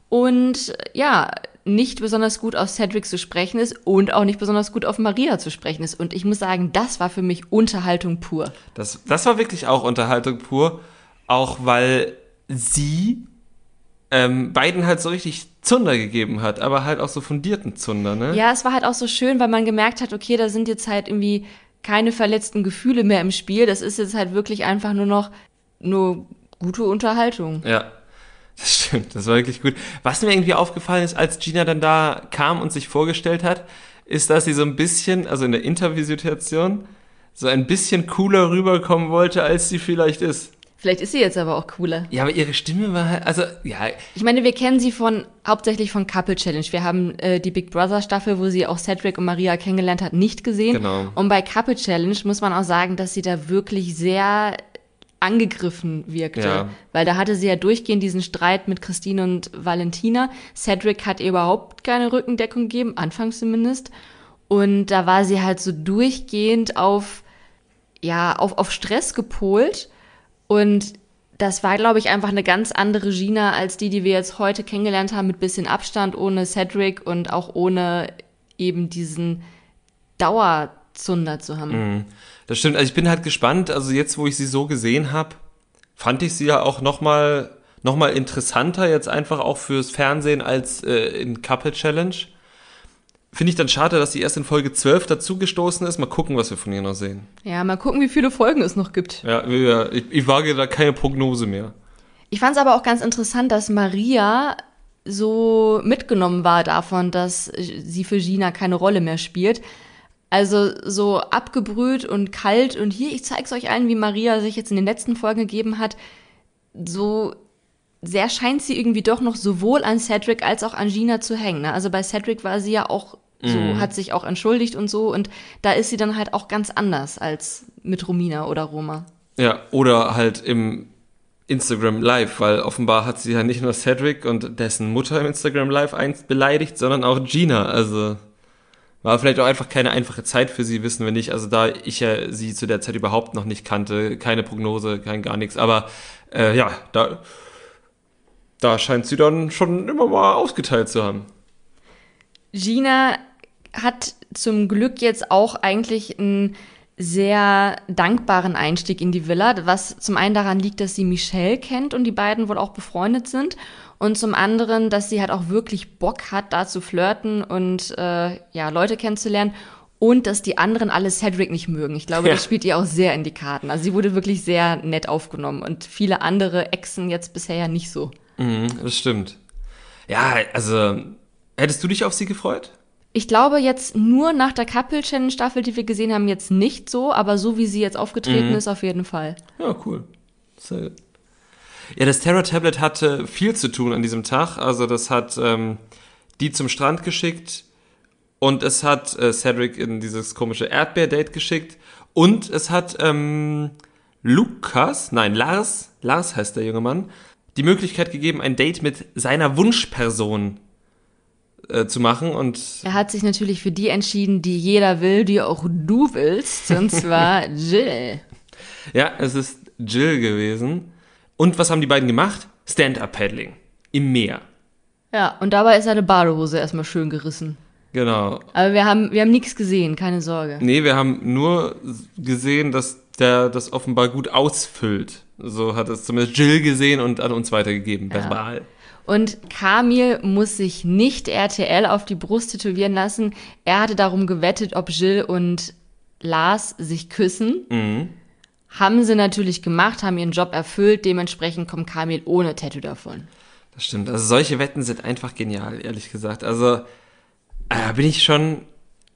Und ja, nicht besonders gut auf Cedric zu sprechen ist und auch nicht besonders gut auf Maria zu sprechen ist. Und ich muss sagen, das war für mich Unterhaltung pur. Das, das war wirklich auch Unterhaltung pur, auch weil sie ähm, beiden halt so richtig Zunder gegeben hat, aber halt auch so fundierten Zunder, ne? Ja, es war halt auch so schön, weil man gemerkt hat, okay, da sind jetzt halt irgendwie keine verletzten Gefühle mehr im Spiel. Das ist jetzt halt wirklich einfach nur noch nur gute Unterhaltung. Ja, das stimmt, das war wirklich gut. Was mir irgendwie aufgefallen ist, als Gina dann da kam und sich vorgestellt hat, ist, dass sie so ein bisschen, also in der Interviewsituation, so ein bisschen cooler rüberkommen wollte, als sie vielleicht ist. Vielleicht ist sie jetzt aber auch cooler. Ja, aber ihre Stimme war halt, also, ja. Ich meine, wir kennen sie von, hauptsächlich von Couple Challenge. Wir haben äh, die Big Brother Staffel, wo sie auch Cedric und Maria kennengelernt hat, nicht gesehen. Genau. Und bei Couple Challenge muss man auch sagen, dass sie da wirklich sehr angegriffen wirkte. Ja. Weil da hatte sie ja durchgehend diesen Streit mit Christine und Valentina. Cedric hat ihr überhaupt keine Rückendeckung gegeben, anfangs zumindest. Und da war sie halt so durchgehend auf, ja, auf, auf Stress gepolt. Und das war, glaube ich, einfach eine ganz andere Gina als die, die wir jetzt heute kennengelernt haben, mit bisschen Abstand, ohne Cedric und auch ohne eben diesen Dauerzunder zu haben. Das stimmt, also ich bin halt gespannt, also jetzt, wo ich sie so gesehen habe, fand ich sie ja auch nochmal noch mal interessanter, jetzt einfach auch fürs Fernsehen als äh, in Couple Challenge. Finde ich dann schade, dass sie erst in Folge 12 dazugestoßen ist. Mal gucken, was wir von ihr noch sehen. Ja, mal gucken, wie viele Folgen es noch gibt. Ja, wir- ich, ich wage da keine Prognose mehr. Ich fand es aber auch ganz interessant, dass Maria so mitgenommen war davon, dass sie für Gina keine Rolle mehr spielt. Also so abgebrüht und kalt und hier, ich zeig's euch allen, wie Maria sich jetzt in den letzten Folgen gegeben hat. So sehr scheint sie irgendwie doch noch sowohl an Cedric als auch an Gina zu hängen. Ne? Also bei Cedric war sie ja auch so, hat sich auch entschuldigt und so und da ist sie dann halt auch ganz anders als mit Romina oder Roma. Ja, oder halt im Instagram Live, weil offenbar hat sie ja nicht nur Cedric und dessen Mutter im Instagram Live einst beleidigt, sondern auch Gina. Also war vielleicht auch einfach keine einfache Zeit für sie, wissen wir nicht. Also da ich ja sie zu der Zeit überhaupt noch nicht kannte, keine Prognose, kein gar nichts. Aber äh, ja, da, da scheint sie dann schon immer mal ausgeteilt zu haben. Gina hat zum Glück jetzt auch eigentlich einen sehr dankbaren Einstieg in die Villa, was zum einen daran liegt, dass sie Michelle kennt und die beiden wohl auch befreundet sind und zum anderen, dass sie halt auch wirklich Bock hat, da zu flirten und äh, ja Leute kennenzulernen und dass die anderen alle Cedric nicht mögen. Ich glaube, Ja. das spielt ihr auch sehr in die Karten. Also sie wurde wirklich sehr nett aufgenommen und viele andere Exen jetzt bisher ja nicht so. Mhm, das stimmt. Ja, also hättest du dich auf sie gefreut? Ich glaube jetzt nur nach der Couple Challenge Staffel, die wir gesehen haben, jetzt nicht so, aber so wie sie jetzt aufgetreten ist, auf jeden Fall. Ja, cool. Sehr gut. Ja, das Terror Tablet hatte viel zu tun an diesem Tag. Also das hat ähm, die zum Strand geschickt und es hat äh, Cedric in dieses komische Erdbeer-Date geschickt und es hat ähm, Lukas, nein, Lars, Lars heißt der junge Mann, die Möglichkeit gegeben, ein Date mit seiner Wunschperson äh, zu machen und Er hat sich natürlich für die entschieden, die jeder will, die auch du willst, und zwar Jill. Ja, es ist Jill gewesen. Und was haben die beiden gemacht? Stand-up-Paddling. Im Meer. Ja, und dabei ist seine Badehose erstmal schön gerissen. Genau. Aber wir haben, wir haben nichts gesehen, keine Sorge. Nee, wir haben nur gesehen, dass der das offenbar gut ausfüllt. So hat es zumindest Jill gesehen und an uns weitergegeben, verbal. Und Kamil muss sich nicht RTL auf die Brust tätowieren lassen. Er hatte darum gewettet, ob Jill und Lars sich küssen. Mhm. Haben sie natürlich gemacht, haben ihren Job erfüllt. Dementsprechend kommt Kamil ohne Tattoo davon. Das stimmt. Also solche Wetten sind einfach genial, ehrlich gesagt. Also äh, bin ich schon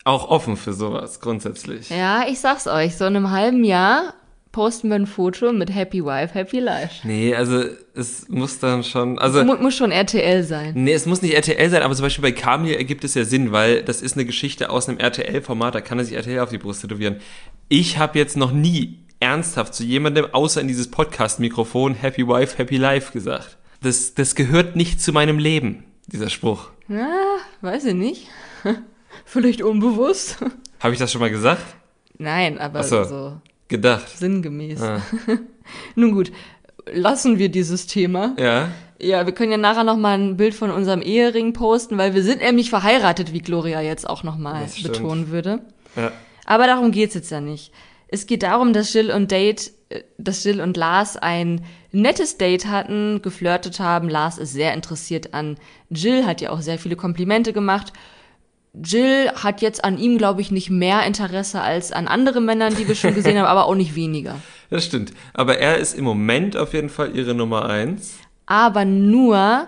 auch offen für sowas grundsätzlich. Ja, ich sag's euch, so in einem halben Jahr posten wir ein Foto mit Happy Wife, Happy Life. Nee, also es muss dann schon, also Mu muss schon RTL sein. nee, es muss nicht RTL sein, aber zum Beispiel bei Kamil ergibt es ja Sinn, weil das ist eine Geschichte aus einem RTL-Format, da kann er sich RTL auf die Brust tätowieren. Ich habe jetzt noch nie ernsthaft zu jemandem außer in dieses Podcast-Mikrofon Happy Wife, Happy Life gesagt. Das, das gehört nicht zu meinem Leben, dieser Spruch. Ja, weiß ich nicht. Vielleicht unbewusst. Habe ich das schon mal gesagt? Nein, aber so. so Gedacht. sinngemäß. Ah. Nun gut, lassen wir dieses Thema. Ja. Ja, wir können ja nachher noch mal ein Bild von unserem Ehering posten, weil wir sind nämlich verheiratet, wie Gloria jetzt auch noch mal betonen würde. Ja. Aber darum geht's jetzt ja nicht. Es geht darum, dass Jill und Date, äh, dass Jill und Lars ein nettes Date hatten, geflirtet haben. Lars ist sehr interessiert an Jill, hat ja auch sehr viele Komplimente gemacht. Jill hat jetzt an ihm, glaube ich, nicht mehr Interesse als an anderen Männern, die wir schon gesehen haben, aber auch nicht weniger. Das stimmt. Aber er ist im Moment auf jeden Fall ihre Nummer eins. Aber nur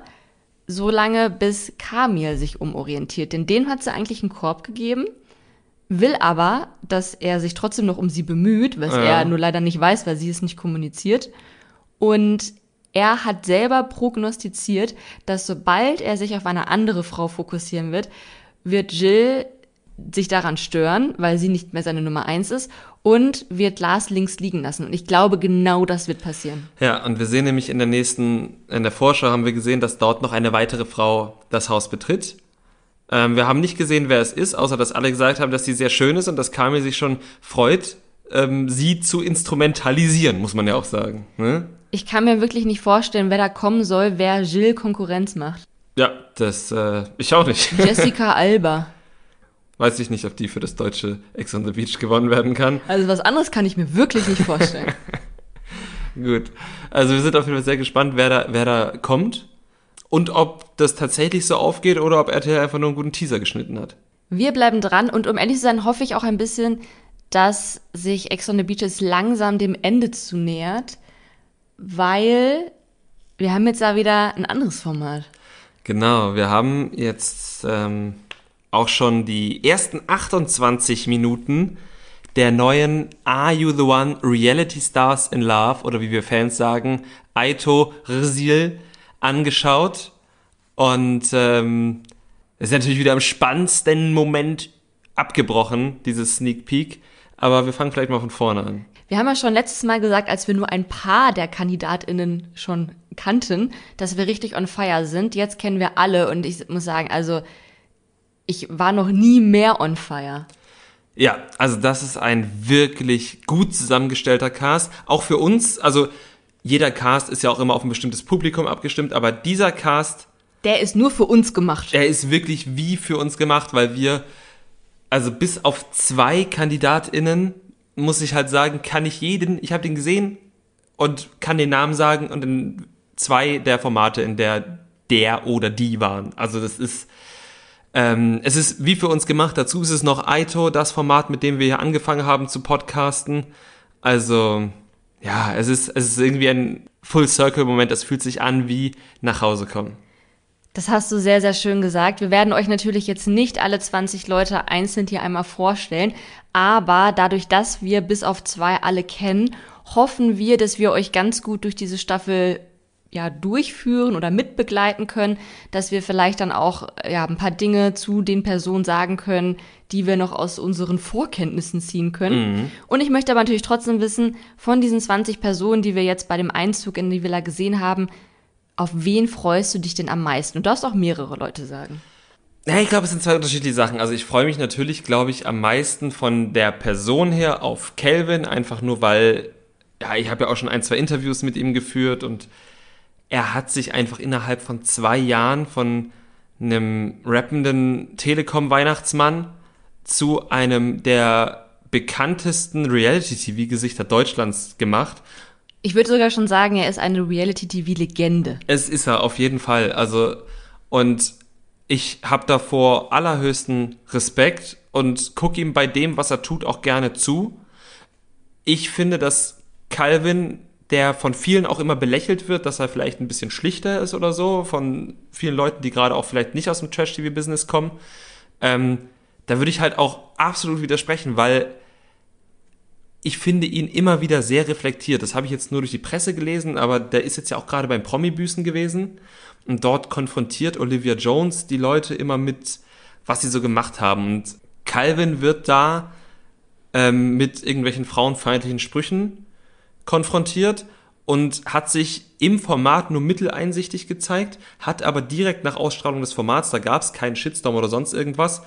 so lange, bis Kamil sich umorientiert. Denn dem hat sie eigentlich einen Korb gegeben, will aber, dass er sich trotzdem noch um sie bemüht, was Ja. er nur leider nicht weiß, weil sie es nicht kommuniziert. Und er hat selber prognostiziert, dass sobald er sich auf eine andere Frau fokussieren wird, wird Jill sich daran stören, weil sie nicht mehr seine Nummer eins ist und wird Lars links liegen lassen. Und ich glaube, genau das wird passieren. Ja, und wir sehen nämlich in der nächsten, in der Vorschau haben wir gesehen, dass dort noch eine weitere Frau das Haus betritt. Ähm, wir haben nicht gesehen, wer es ist, außer dass alle gesagt haben, dass sie sehr schön ist und dass Kamil sich schon freut, ähm, sie zu instrumentalisieren, muss man ja auch sagen. Ne? Ich kann mir wirklich nicht vorstellen, wer da kommen soll, wer Jill Konkurrenz macht. Ja, das, äh, ich auch nicht. Jessica Alba. Weiß ich nicht, ob die für das deutsche Ex on the Beach gewonnen werden kann. Also was anderes kann ich mir wirklich nicht vorstellen. Gut. Also wir sind auf jeden Fall sehr gespannt, wer da, wer da kommt und ob das tatsächlich so aufgeht oder ob RTL einfach nur einen guten Teaser geschnitten hat. Wir bleiben dran und um ehrlich zu sein, hoffe ich auch ein bisschen, dass sich Ex on the Beach jetzt langsam dem Ende zu nähert, weil wir haben jetzt da wieder ein anderes Format. Genau, wir haben jetzt ähm, auch schon die ersten 28 Minuten der neuen Are You the One Reality Stars in Love oder wie wir Fans sagen, Aito Rzil angeschaut. Und ähm, es ist natürlich wieder im spannendsten Moment abgebrochen, dieses Sneak Peek. Aber wir fangen vielleicht mal von vorne an. Wir haben ja schon letztes Mal gesagt, als wir nur ein paar der KandidatInnen schon kannten, dass wir richtig on fire sind. Jetzt kennen wir alle und ich muss sagen, also ich war noch nie mehr on fire. Ja, also das ist ein wirklich gut zusammengestellter Cast. Auch für uns, also jeder Cast ist ja auch immer auf ein bestimmtes Publikum abgestimmt, aber dieser Cast, Der ist nur für uns gemacht. der ist wirklich wie für uns gemacht, weil wir, also bis auf zwei KandidatInnen, muss ich halt sagen, kann ich jeden, ich habe den gesehen und kann den Namen sagen und in zwei der Formate, in der der oder die waren. Also das ist, ähm, es ist wie für uns gemacht. Dazu ist es noch Aito, das Format, mit dem wir hier angefangen haben zu podcasten. Also, ja, es ist, es ist irgendwie ein Full-Circle-Moment. Es fühlt sich an wie nach Hause kommen. Das hast du sehr, sehr schön gesagt. Wir werden euch natürlich jetzt nicht alle 20 Leute einzeln hier einmal vorstellen, aber dadurch, dass wir bis auf zwei alle kennen, hoffen wir, dass wir euch ganz gut durch diese Staffel ja durchführen oder mitbegleiten können, dass wir vielleicht dann auch ja ein paar Dinge zu den Personen sagen können, die wir noch aus unseren Vorkenntnissen ziehen können. Und ich möchte aber natürlich trotzdem wissen, von diesen 20 Personen, die wir jetzt bei dem Einzug in die Villa gesehen haben, auf wen freust du dich denn am meisten? Du darfst auch mehrere Leute sagen. Ja, ich glaube, es sind zwei unterschiedliche Sachen. Also ich freue mich natürlich, glaube ich, am meisten von der Person her auf Calvin, einfach nur weil, ja, ich habe ja auch schon ein, zwei Interviews mit ihm geführt und er hat sich einfach innerhalb von zwei Jahren von einem rappenden Telekom-Weihnachtsmann zu einem der bekanntesten Reality-TV-Gesichter Deutschlands gemacht. Ich würde sogar schon sagen, er ist eine Reality-TV-Legende. Es ist er auf jeden Fall. Also und ich habe davor allerhöchsten Respekt und gucke ihm bei dem, was er tut, auch gerne zu. Ich finde, dass Calvin, der von vielen auch immer belächelt wird, dass er vielleicht ein bisschen schlichter ist oder so, von vielen Leuten, die gerade auch vielleicht nicht aus dem Trash-TV-Business kommen, ähm, da würde ich halt auch absolut widersprechen, weil ich finde ihn immer wieder sehr reflektiert. Das habe ich jetzt nur durch die Presse gelesen, aber der ist jetzt ja auch gerade beim Promi-Büßen gewesen. Und dort konfrontiert Olivia Jones die Leute immer mit, was sie so gemacht haben. Und Calvin wird da ähm, mit irgendwelchen frauenfeindlichen Sprüchen konfrontiert und hat sich im Format nur mitteleinsichtig gezeigt, hat aber direkt nach Ausstrahlung des Formats, da gab es keinen Shitstorm oder sonst irgendwas,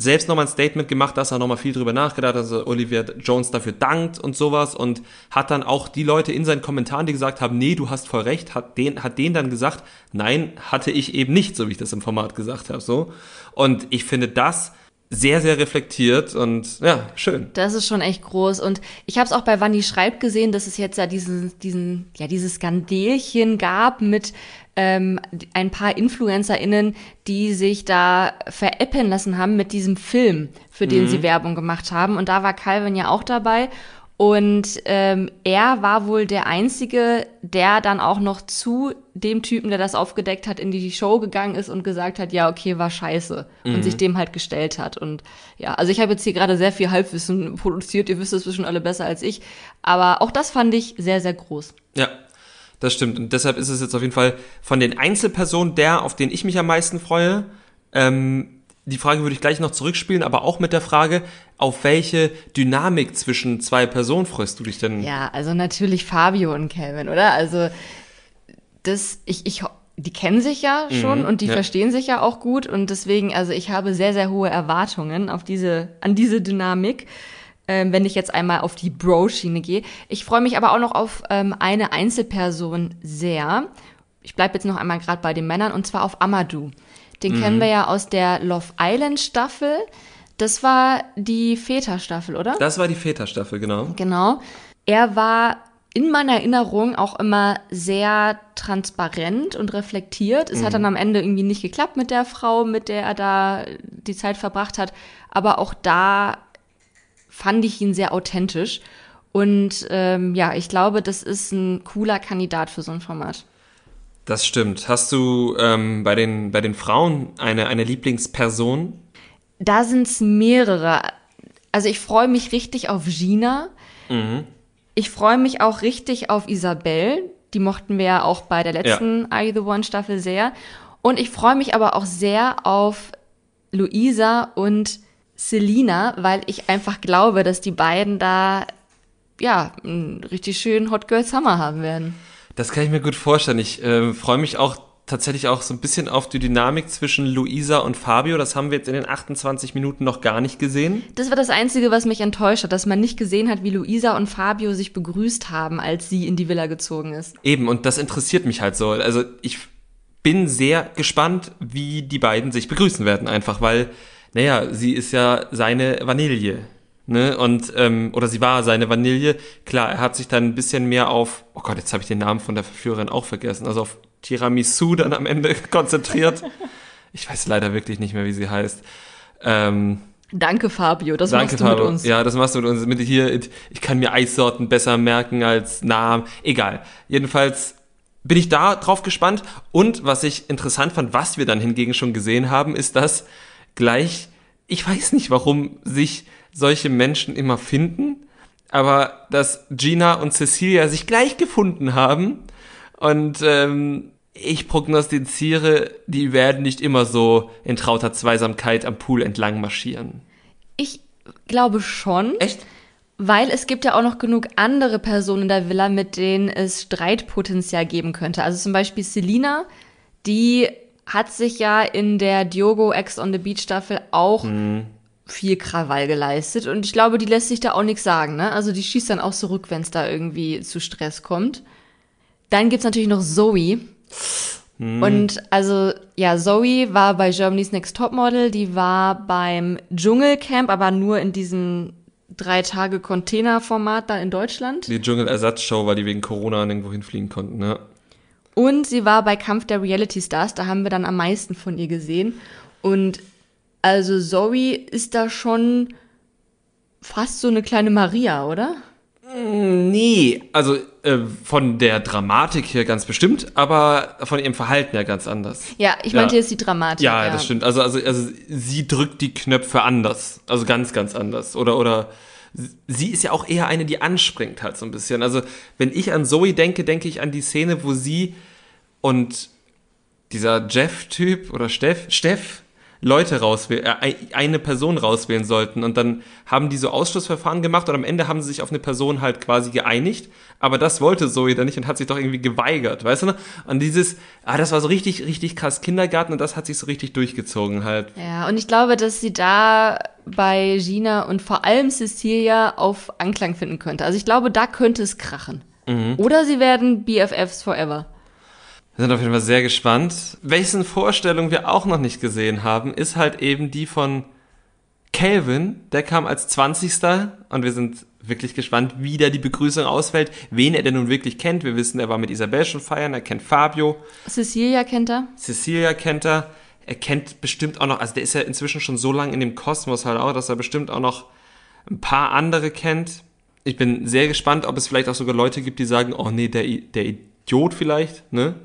selbst nochmal ein Statement gemacht, dass er nochmal viel drüber nachgedacht hat, dass er Olivia Jones dafür dankt und sowas und hat dann auch die Leute in seinen Kommentaren, die gesagt haben, nee, du hast voll recht, hat den, hat denen dann gesagt, nein, hatte ich eben nicht, so wie ich das im Format gesagt habe, so. Und ich finde das sehr, sehr reflektiert und ja, schön. Das ist schon echt groß. Und ich habe es auch bei Wanni Schreibt gesehen, dass es jetzt ja diesen, diesen, ja, dieses Skandelchen gab mit ähm, ein paar InfluencerInnen, die sich da veräppeln lassen haben mit diesem Film, für den mhm. sie Werbung gemacht haben. Und da war Calvin ja auch dabei. Und ähm, er war wohl der Einzige, der dann auch noch zu dem Typen, der das aufgedeckt hat, in die Show gegangen ist und gesagt hat, ja, okay, war scheiße. Mhm. Und sich dem halt gestellt hat. Und ja, also ich habe jetzt hier gerade sehr viel Halbwissen produziert, ihr wisst es bestimmt alle besser als ich. Aber auch das fand ich sehr, sehr groß. Ja, das stimmt. Und deshalb ist es jetzt auf jeden Fall von den Einzelpersonen der, auf den ich mich am meisten freue. Ähm, die Frage würde ich gleich noch zurückspielen, aber auch mit der Frage, auf welche Dynamik zwischen zwei Personen freust du dich denn? Ja, also natürlich Fabio und Calvin, oder? Also das, ich, ich, die kennen sich ja schon mhm, und die ja. verstehen sich ja auch gut und deswegen, also ich habe sehr, sehr hohe Erwartungen auf diese, an diese Dynamik, ähm, wenn ich jetzt einmal auf die Bro-Schiene gehe. Ich freue mich aber auch noch auf ähm, eine Einzelperson sehr. Ich bleibe jetzt noch einmal gerade bei den Männern und zwar auf Amadou. Den mhm. kennen wir ja aus der Love Island Staffel. Das war die Väter-Staffel, oder? Das war die Väter-Staffel, genau. Genau. Er war in meiner Erinnerung auch immer sehr transparent und reflektiert. Es mhm. hat dann am Ende irgendwie nicht geklappt mit der Frau, mit der er da die Zeit verbracht hat. Aber auch da fand ich ihn sehr authentisch. Und ähm, ja, ich glaube, das ist ein cooler Kandidat für so ein Format. Das stimmt. Hast du ähm, bei, den, bei den Frauen eine, eine Lieblingsperson? Da sind es mehrere. Also ich freue mich richtig auf Gina. Mhm. Ich freue mich auch richtig auf Isabelle. Die mochten wir ja auch bei der letzten ja. Are You the One Staffel sehr. Und ich freue mich aber auch sehr auf Luisa und Selina, weil ich einfach glaube, dass die beiden da ja einen richtig schönen Hot Girl Summer haben werden. Das kann ich mir gut vorstellen. Ich äh, freue mich auch tatsächlich auch so ein bisschen auf die Dynamik zwischen Luisa und Fabio. Das haben wir jetzt in den 28 Minuten noch gar nicht gesehen. Das war das Einzige, was mich enttäuscht hat, dass man nicht gesehen hat, wie Luisa und Fabio sich begrüßt haben, als sie in die Villa gezogen ist. Eben, und das interessiert mich halt so. Also ich bin sehr gespannt, wie die beiden sich begrüßen werden, einfach weil, naja, sie ist ja seine Vanille ne? Und ähm, oder sie war seine Vanille. Klar, er hat sich dann ein bisschen mehr auf, oh Gott, jetzt habe ich den Namen von der Verführerin auch vergessen, also auf Tiramisu dann am Ende konzentriert. Ich weiß leider wirklich nicht mehr, wie sie heißt. Ähm, Danke, Fabio, das danke, machst du Fabio. mit uns. Ja, das machst du mit uns. Mit hier, ich kann mir Eissorten besser merken als Namen. Egal. Jedenfalls bin ich da drauf gespannt. Und was ich interessant fand, was wir dann hingegen schon gesehen haben, ist, dass gleich, ich weiß nicht, warum sich solche Menschen immer finden, aber dass Gina und Cecilia sich gleich gefunden haben und ähm, ich prognostiziere, die werden nicht immer so in trauter Zweisamkeit am Pool entlang marschieren. Ich glaube schon. Echt? Weil es gibt ja auch noch genug andere Personen in der Villa, mit denen es Streitpotenzial geben könnte. Also zum Beispiel Selina, die hat sich ja in der Diogo X on the Beach Staffel auch mhm viel Krawall geleistet und ich glaube, die lässt sich da auch nichts sagen, ne? Also die schießt dann auch zurück, wenn es da irgendwie zu Stress kommt. Dann gibt's natürlich noch Zoe. Hm. Und also, ja, Zoe war bei Germany's Next Topmodel, die war beim Dschungelcamp, aber nur in diesem drei Tage Container-Format da in Deutschland. Die Dschungelersatzshow, weil die wegen Corona nirgendwo hinfliegen konnten, ne? Und sie war bei Kampf der Reality Stars, da haben wir dann am meisten von ihr gesehen. Und also Zoe ist da schon fast so eine kleine Maria, oder? Mm, nee, also äh, von der Dramatik her ganz bestimmt, aber von ihrem Verhalten her ganz anders. Ja, ich meinte ja. jetzt die Dramatik. Ja, ja, das stimmt. Also, also, also sie drückt die Knöpfe anders. Also ganz, ganz anders. Oder, oder sie ist ja auch eher eine, die anspringt halt so ein bisschen. Also wenn ich an Zoe denke, denke ich an die Szene, wo sie und dieser Jeff-Typ oder Steff, Steff, Leute rauswählen, äh, eine Person rauswählen sollten. Und dann haben die so Ausschlussverfahren gemacht und am Ende haben sie sich auf eine Person halt quasi geeinigt. Aber das wollte Zoe dann nicht und hat sich doch irgendwie geweigert, weißt du noch? Und dieses, ah, das war so richtig, richtig krass Kindergarten und das hat sich so richtig durchgezogen halt. Ja, und ich glaube, dass sie da bei Gina und vor allem Cecilia auf Anklang finden könnte. Also ich glaube, da könnte es krachen. Mhm. Oder sie werden BFFs forever. Wir sind auf jeden Fall sehr gespannt. Welchen Vorstellung wir auch noch nicht gesehen haben, ist halt eben die von Calvin. Der kam als 20. und wir sind wirklich gespannt, wie da die Begrüßung ausfällt, wen er denn nun wirklich kennt. Wir wissen, er war mit Isabel schon feiern, er kennt Fabio. Cecilia kennt er. Cecilia kennt er. Er kennt bestimmt auch noch, also der ist ja inzwischen schon so lange in dem Kosmos halt auch, dass er bestimmt auch noch ein paar andere kennt. Ich bin sehr gespannt, ob es vielleicht auch sogar Leute gibt, die sagen, oh nee, der, der Idiot vielleicht, ne?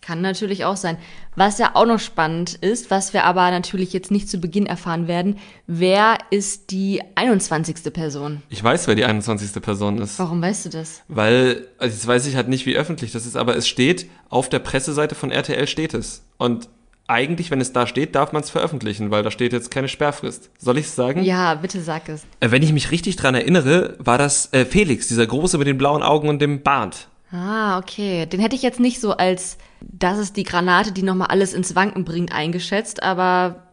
Kann natürlich auch sein. Was ja auch noch spannend ist, was wir aber natürlich jetzt nicht zu Beginn erfahren werden, wer ist die 21. Person? Ich weiß, wer die 21. Person ist. Warum weißt du das? Weil, also jetzt weiß ich halt nicht, wie öffentlich das ist, aber es steht, auf der Presseseite von RTL steht es. Und eigentlich, wenn es da steht, darf man es veröffentlichen, weil da steht jetzt keine Sperrfrist. Soll ich es sagen? Ja, bitte sag es. Äh, wenn ich mich richtig dran erinnere, war das äh, Felix, dieser Große mit den blauen Augen und dem Bart. Ah, okay. Den hätte ich jetzt nicht so als, das ist die Granate, die nochmal alles ins Wanken bringt, eingeschätzt, aber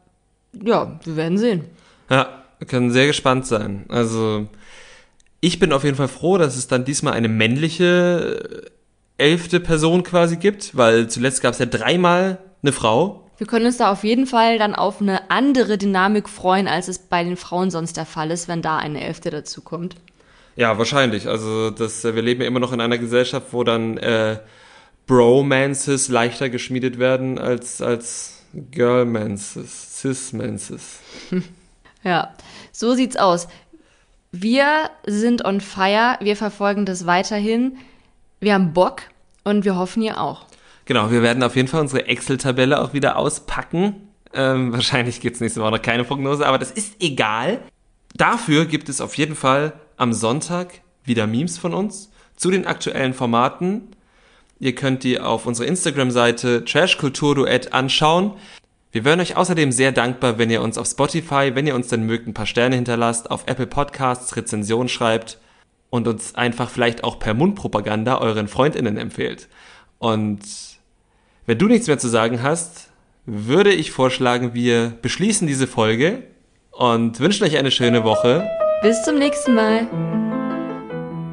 ja, wir werden sehen. Ja, wir können sehr gespannt sein. Also, ich bin auf jeden Fall froh, dass es dann diesmal eine männliche äh, elfte Person quasi gibt, weil zuletzt gab es ja dreimal eine Frau. Wir können uns da auf jeden Fall dann auf eine andere Dynamik freuen, als es bei den Frauen sonst der Fall ist, wenn da eine Elfte dazu kommt. Ja, wahrscheinlich. Also das, äh, wir leben ja immer noch in einer Gesellschaft, wo dann äh, Bromances leichter geschmiedet werden als, als Girlmances, Cismances. Ja, so sieht's aus. Wir sind on fire, wir verfolgen das weiterhin. Wir haben Bock und wir hoffen ihr auch. Genau, wir werden auf jeden Fall unsere Excel-Tabelle auch wieder auspacken. Ähm, wahrscheinlich gibt's nächste Woche noch keine Prognose, aber das ist egal. Dafür gibt es auf jeden Fall am Sonntag wieder Memes von uns zu den aktuellen Formaten. Ihr könnt die auf unserer Instagram-Seite Trashkulturduett anschauen. Wir wären euch außerdem sehr dankbar, wenn ihr uns auf Spotify, wenn ihr uns dann mögt, ein paar Sterne hinterlasst, auf Apple Podcasts Rezension schreibt und uns einfach vielleicht auch per Mundpropaganda euren FreundInnen empfehlt. Und wenn du nichts mehr zu sagen hast, würde ich vorschlagen, wir beschließen diese Folge und wünschen euch eine schöne Woche. Bis zum nächsten Mal.